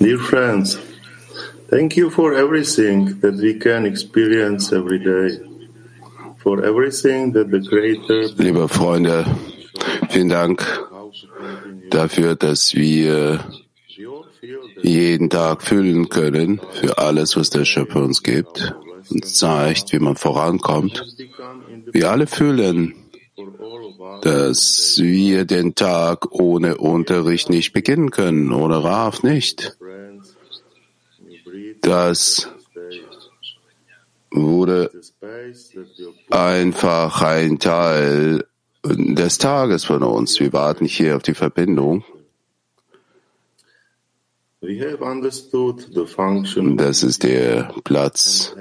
Dear friends, thank you for everything that we can experience every day, for everything that the Creator. Liebe Freunde, vielen Dank dafür, dass wir jeden Tag fühlen können für alles, was der Schöpfer uns gibt und zeigt, wie man vorankommt. Wir alle fühlen, dass wir den Tag ohne Unterricht nicht beginnen können, ohne Raf nicht. Das wurde einfach ein Teil des Tages von uns. Wir warten hier auf die Verbindung. Das ist der Platz,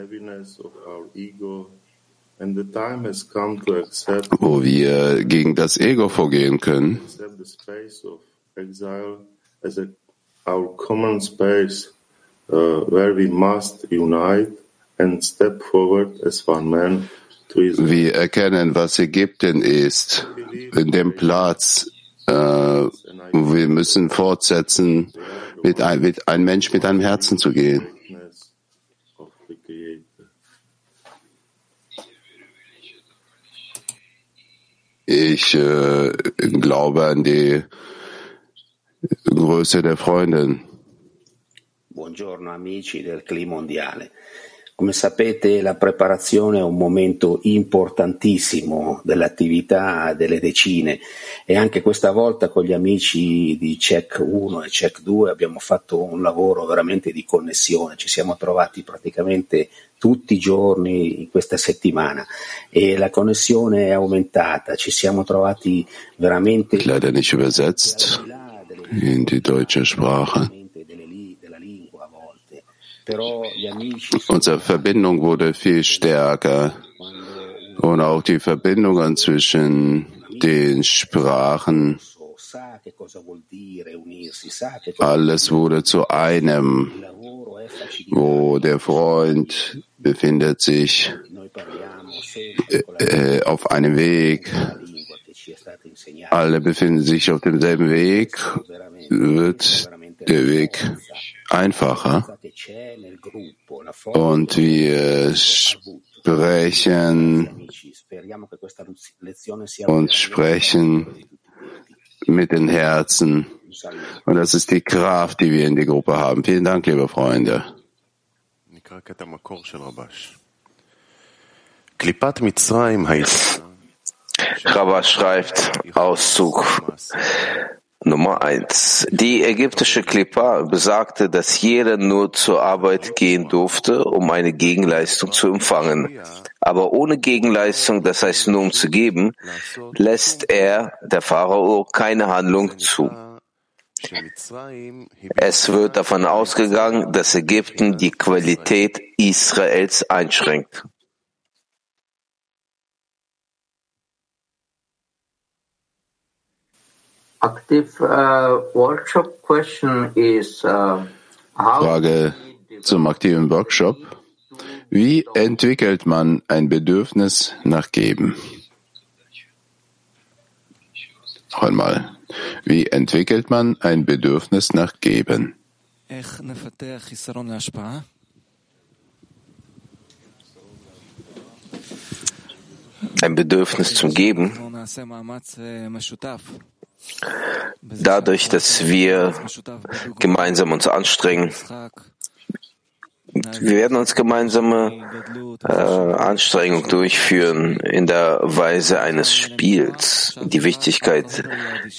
wo wir gegen das Ego vorgehen können. Wir erkennen, was Ägypten ist, in dem Platz. Äh, wir müssen fortsetzen, mit ein, mit ein Mensch mit einem Herzen zu gehen. Ich äh, glaube an die Größe der Freundin. Buongiorno amici del Clima Mondiale. Come sapete la preparazione è un momento importantissimo dell'attività delle decine e anche questa volta con gli amici di Check 1 e Check 2 abbiamo fatto un lavoro veramente di connessione, ci siamo trovati praticamente tutti i giorni in questa settimana e la connessione è aumentata, ci siamo trovati veramente leider nicht übersetzt in die deutsche Sprache. Unsere Verbindung wurde viel stärker und auch die Verbindungen zwischen den Sprachen. Alles wurde zu einem, wo der Freund befindet sich äh, auf einem Weg. Alle befinden sich auf demselben Weg, wird der Weg einfacher und wir sprechen und sprechen mit den Herzen. Und das ist die Kraft, die wir in der Gruppe haben. Vielen Dank, liebe Freunde. Rabash schreibt Auszug Nummer eins. Die ägyptische Klippa besagte, dass jeder nur zur Arbeit gehen durfte, um eine Gegenleistung zu empfangen. Aber ohne Gegenleistung, das heißt nur um zu geben, lässt er, der Pharao, keine Handlung zu. Es wird davon ausgegangen, dass Ägypten die Qualität Israels einschränkt. Active uh, workshop question is uh, Frage zum aktiven Workshop. Wie entwickelt man ein Bedürfnis nach Geben? Noch einmal. Wie entwickelt man ein Bedürfnis nach Geben? Ein Bedürfnis zum Geben dadurch, dass wir gemeinsam uns anstrengen. Wir werden uns gemeinsame äh, Anstrengungen durchführen in der Weise eines Spiels, die Wichtigkeit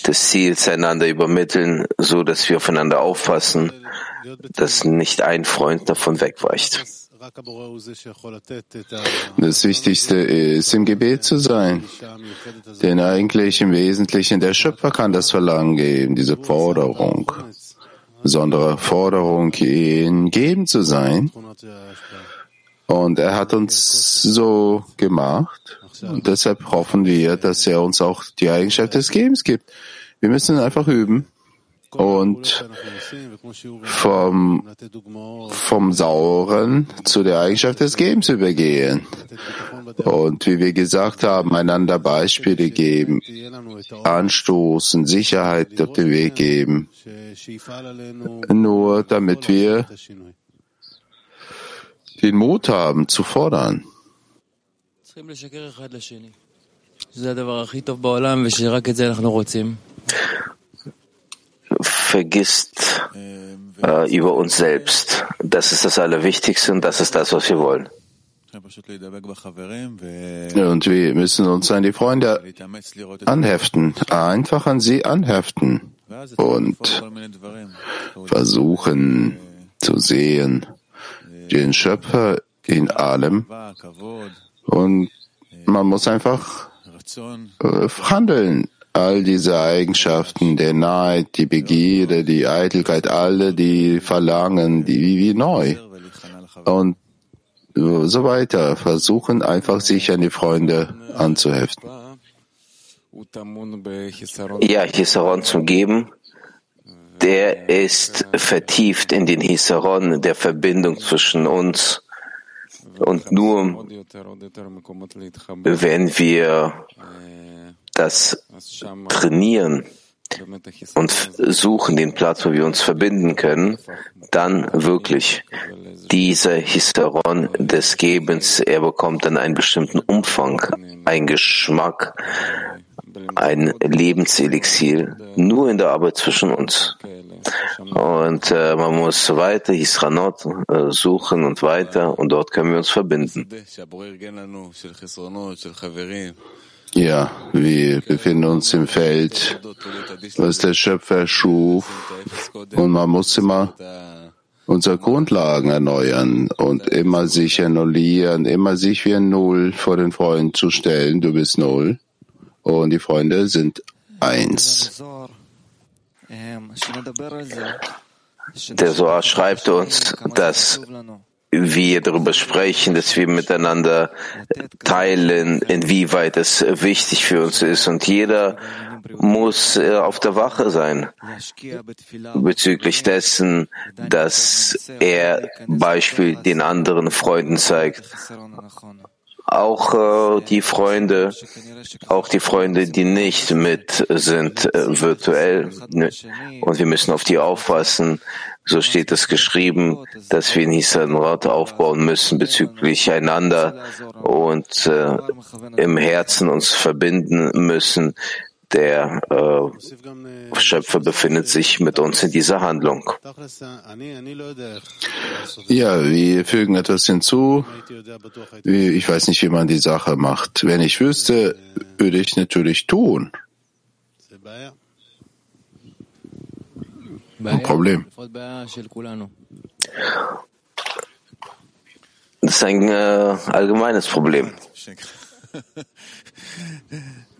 des Ziels einander übermitteln, so dass wir aufeinander aufpassen, dass nicht ein Freund davon wegweicht. Das Wichtigste ist, im Gebet zu sein. Denn eigentlich im Wesentlichen der Schöpfer kann das Verlangen geben, diese Forderung. Besondere Forderung, in Geben zu sein. Und er hat uns so gemacht. Und deshalb hoffen wir, dass er uns auch die Eigenschaft des Gebens gibt. Wir müssen einfach üben und vom, vom Sauren zu der Eigenschaft des Gebens übergehen. Und wie wir gesagt haben, einander Beispiele geben, anstoßen, Sicherheit auf den Weg geben, nur damit wir den Mut haben zu fordern. Vergisst äh, über uns selbst. Das ist das Allerwichtigste und das ist das, was wir wollen. Und wir müssen uns an die Freunde anheften, einfach an sie anheften und versuchen zu sehen, den Schöpfer in allem. Und man muss einfach äh, handeln. All diese Eigenschaften, der Neid, die Begierde, die Eitelkeit, alle, die Verlangen, die wie, wie neu. Und so weiter. Versuchen einfach, sich an die Freunde anzuheften. Ja, Hisaron zu geben, der ist vertieft in den Hisaron der Verbindung zwischen uns. Und nur wenn wir das trainieren und suchen den Platz, wo wir uns verbinden können, dann wirklich dieser Hysteron des Gebens, er bekommt dann einen bestimmten Umfang, einen Geschmack, ein Lebenselixier, nur in der Arbeit zwischen uns. Und äh, man muss weiter Hisranot äh, suchen und weiter und dort können wir uns verbinden. Ja, wir befinden uns im Feld, was der Schöpfer schuf, und man muss immer unsere Grundlagen erneuern und immer sich annullieren, immer sich wie ein Null vor den Freunden zu stellen. Du bist Null und die Freunde sind eins. Der Soar schreibt uns, dass wir darüber sprechen, dass wir miteinander teilen, inwieweit es wichtig für uns ist. Und jeder muss äh, auf der Wache sein bezüglich dessen, dass er Beispiel den anderen Freunden zeigt auch äh, die Freunde, auch die Freunde, die nicht mit sind äh, virtuell. Ne? Und wir müssen auf die aufpassen. So steht es geschrieben, dass wir in Hisanrat aufbauen müssen bezüglich einander und äh, im Herzen uns verbinden müssen der äh, Schöpfer befindet sich mit uns in dieser Handlung. Ja, wir fügen etwas hinzu. Ich weiß nicht, wie man die Sache macht. Wenn ich wüsste, würde ich natürlich tun. Ein Problem. Das ist ein äh, allgemeines Problem.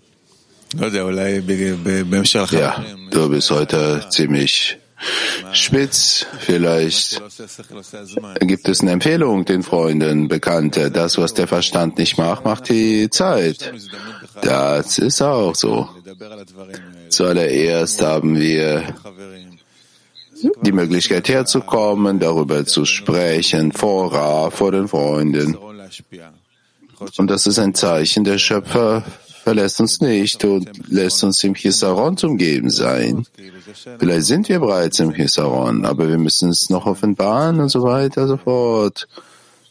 Ja, du bist heute ziemlich spitz. Vielleicht gibt es eine Empfehlung den Freunden, Bekannte. Das, was der Verstand nicht macht, macht die Zeit. Das ist auch so. Zuallererst haben wir die Möglichkeit herzukommen, darüber zu sprechen, vor vor den Freunden. Und das ist ein Zeichen der Schöpfer verlässt uns nicht und lässt uns im Chisaron zum Geben sein. Vielleicht sind wir bereits im Chisaron, aber wir müssen es noch offenbaren und so weiter und so fort.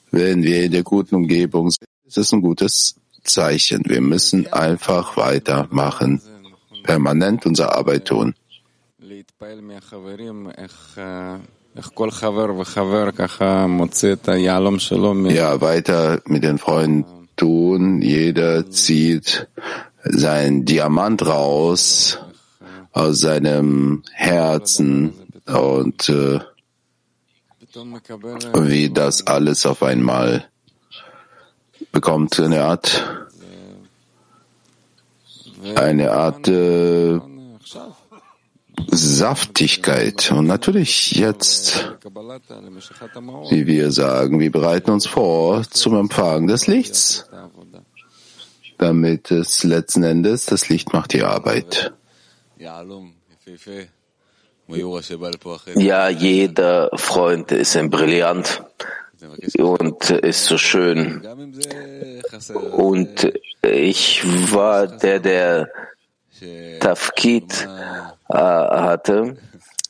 Wenn wir in der guten Umgebung sind, ist es ein gutes Zeichen. Wir müssen einfach weitermachen, permanent unsere Arbeit tun. Ja, weiter mit den Freunden tun. Jeder zieht sein Diamant raus aus seinem Herzen und äh, wie das alles auf einmal bekommt eine Art, eine Art äh, Saftigkeit. Und natürlich jetzt, wie wir sagen, wir bereiten uns vor zum Empfang des Lichts, damit es letzten Endes, das Licht macht die Arbeit. Ja, jeder Freund ist ein Brillant und ist so schön. Und ich war der, der Tafkid äh, hatte.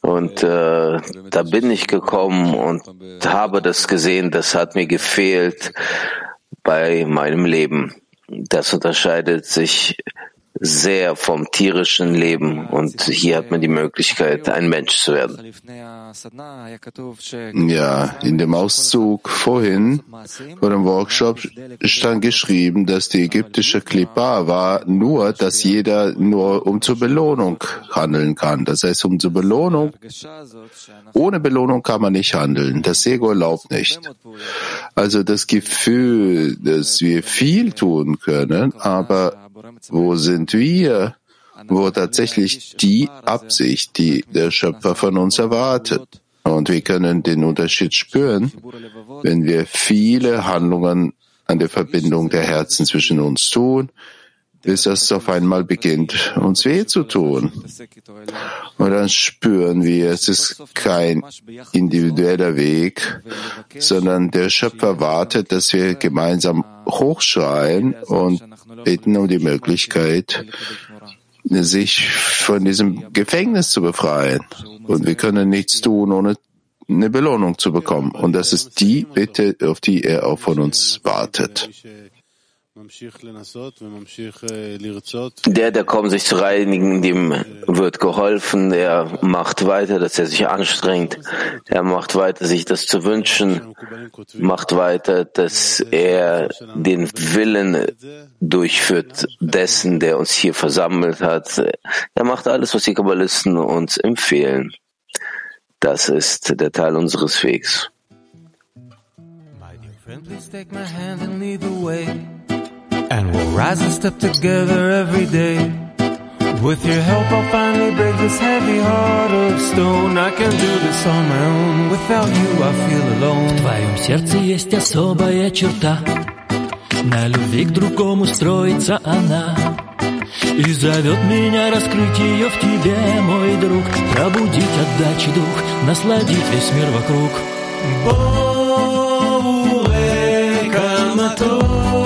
Und äh, da bin ich gekommen und habe das gesehen, das hat mir gefehlt bei meinem Leben. Das unterscheidet sich sehr vom tierischen Leben und hier hat man die Möglichkeit, ein Mensch zu werden. Ja, in dem Auszug vorhin vor dem Workshop stand geschrieben, dass die ägyptische Klippa war nur, dass jeder nur um zur Belohnung handeln kann. Das heißt, um zur Belohnung, ohne Belohnung kann man nicht handeln. Das Ego erlaubt nicht. Also das Gefühl, dass wir viel tun können, aber wo sind wir? Wo tatsächlich die Absicht, die der Schöpfer von uns erwartet. Und wir können den Unterschied spüren, wenn wir viele Handlungen an der Verbindung der Herzen zwischen uns tun, bis das auf einmal beginnt, uns weh zu tun. Und dann spüren wir, es ist kein individueller Weg, sondern der Schöpfer wartet, dass wir gemeinsam hochschreien und bitten um die Möglichkeit, sich von diesem Gefängnis zu befreien. Und wir können nichts tun, ohne eine Belohnung zu bekommen. Und das ist die Bitte, auf die er auch von uns wartet. Der, der kommt, sich zu reinigen, dem wird geholfen. Er macht weiter, dass er sich anstrengt. Er macht weiter, sich das zu wünschen. Macht weiter, dass er den Willen durchführt dessen, der uns hier versammelt hat. Er macht alles, was die Kabbalisten uns empfehlen. Das ist der Teil unseres Wegs. And we'll rise and step together every day. With your help, I'll finally break this heavy heart of stone. I can do this on my own. Without you, I feel alone. В твоем сердце есть особая черта. На любви к другому строится она. И зовет меня раскрыть ее в тебе, мой друг. Пробудить отдачи дух, насладить весь мир вокруг. Боуэ камато.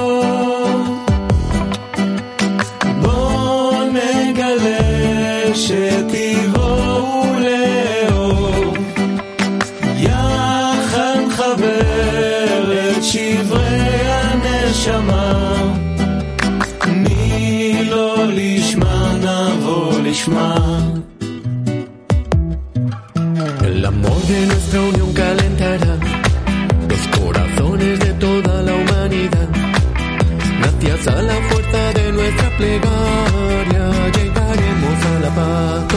De nuestra plegaria. Llegaremos a la paz,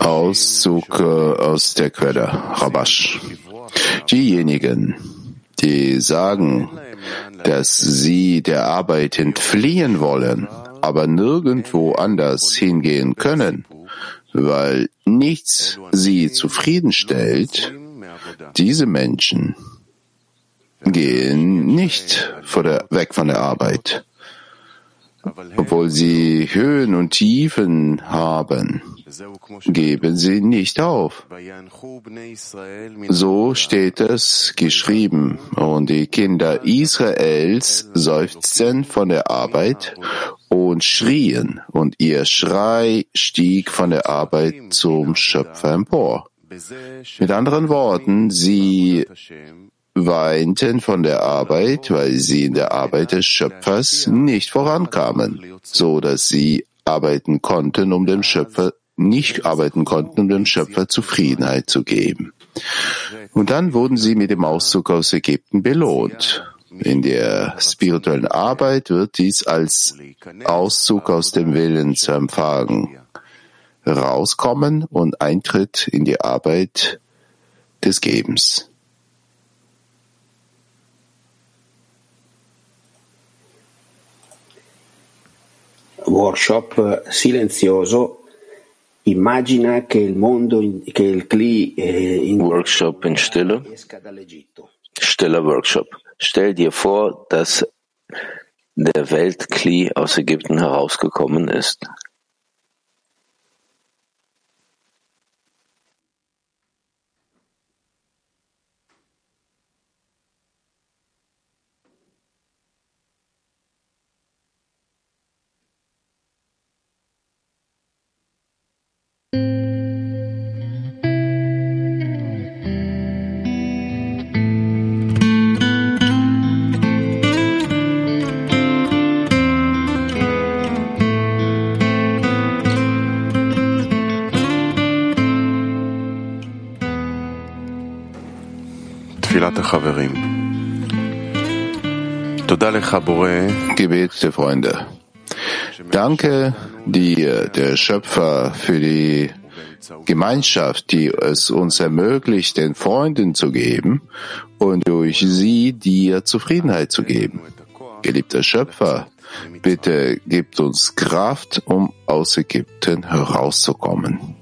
Auszug äh, aus der Quelle Rabash. Diejenigen, die sagen, dass sie der Arbeit entfliehen wollen, aber nirgendwo anders hingehen können, weil nichts sie zufriedenstellt, diese Menschen gehen nicht von der, weg von der Arbeit, obwohl sie Höhen und Tiefen haben geben sie nicht auf. So steht es geschrieben. Und die Kinder Israels seufzten von der Arbeit und schrien, und ihr Schrei stieg von der Arbeit zum Schöpfer empor. Mit anderen Worten, sie weinten von der Arbeit, weil sie in der Arbeit des Schöpfers nicht vorankamen, so dass sie arbeiten konnten, um dem Schöpfer nicht arbeiten konnten, um dem Schöpfer Zufriedenheit zu geben. Und dann wurden sie mit dem Auszug aus Ägypten belohnt. In der spirituellen Arbeit wird dies als Auszug aus dem Willen zu empfangen. Rauskommen und Eintritt in die Arbeit des Gebens. Workshop silenzioso Immagina che il mondo, che il CLI eh, in Workshop in Stille. Stiller Workshop. Stell dir vor, dass der Weltkli aus Ägypten herausgekommen ist. Gebet der Freunde. Danke dir, der Schöpfer, für die Gemeinschaft, die es uns ermöglicht, den Freunden zu geben und durch sie dir Zufriedenheit zu geben. Geliebter Schöpfer, bitte gib uns Kraft, um aus Ägypten herauszukommen.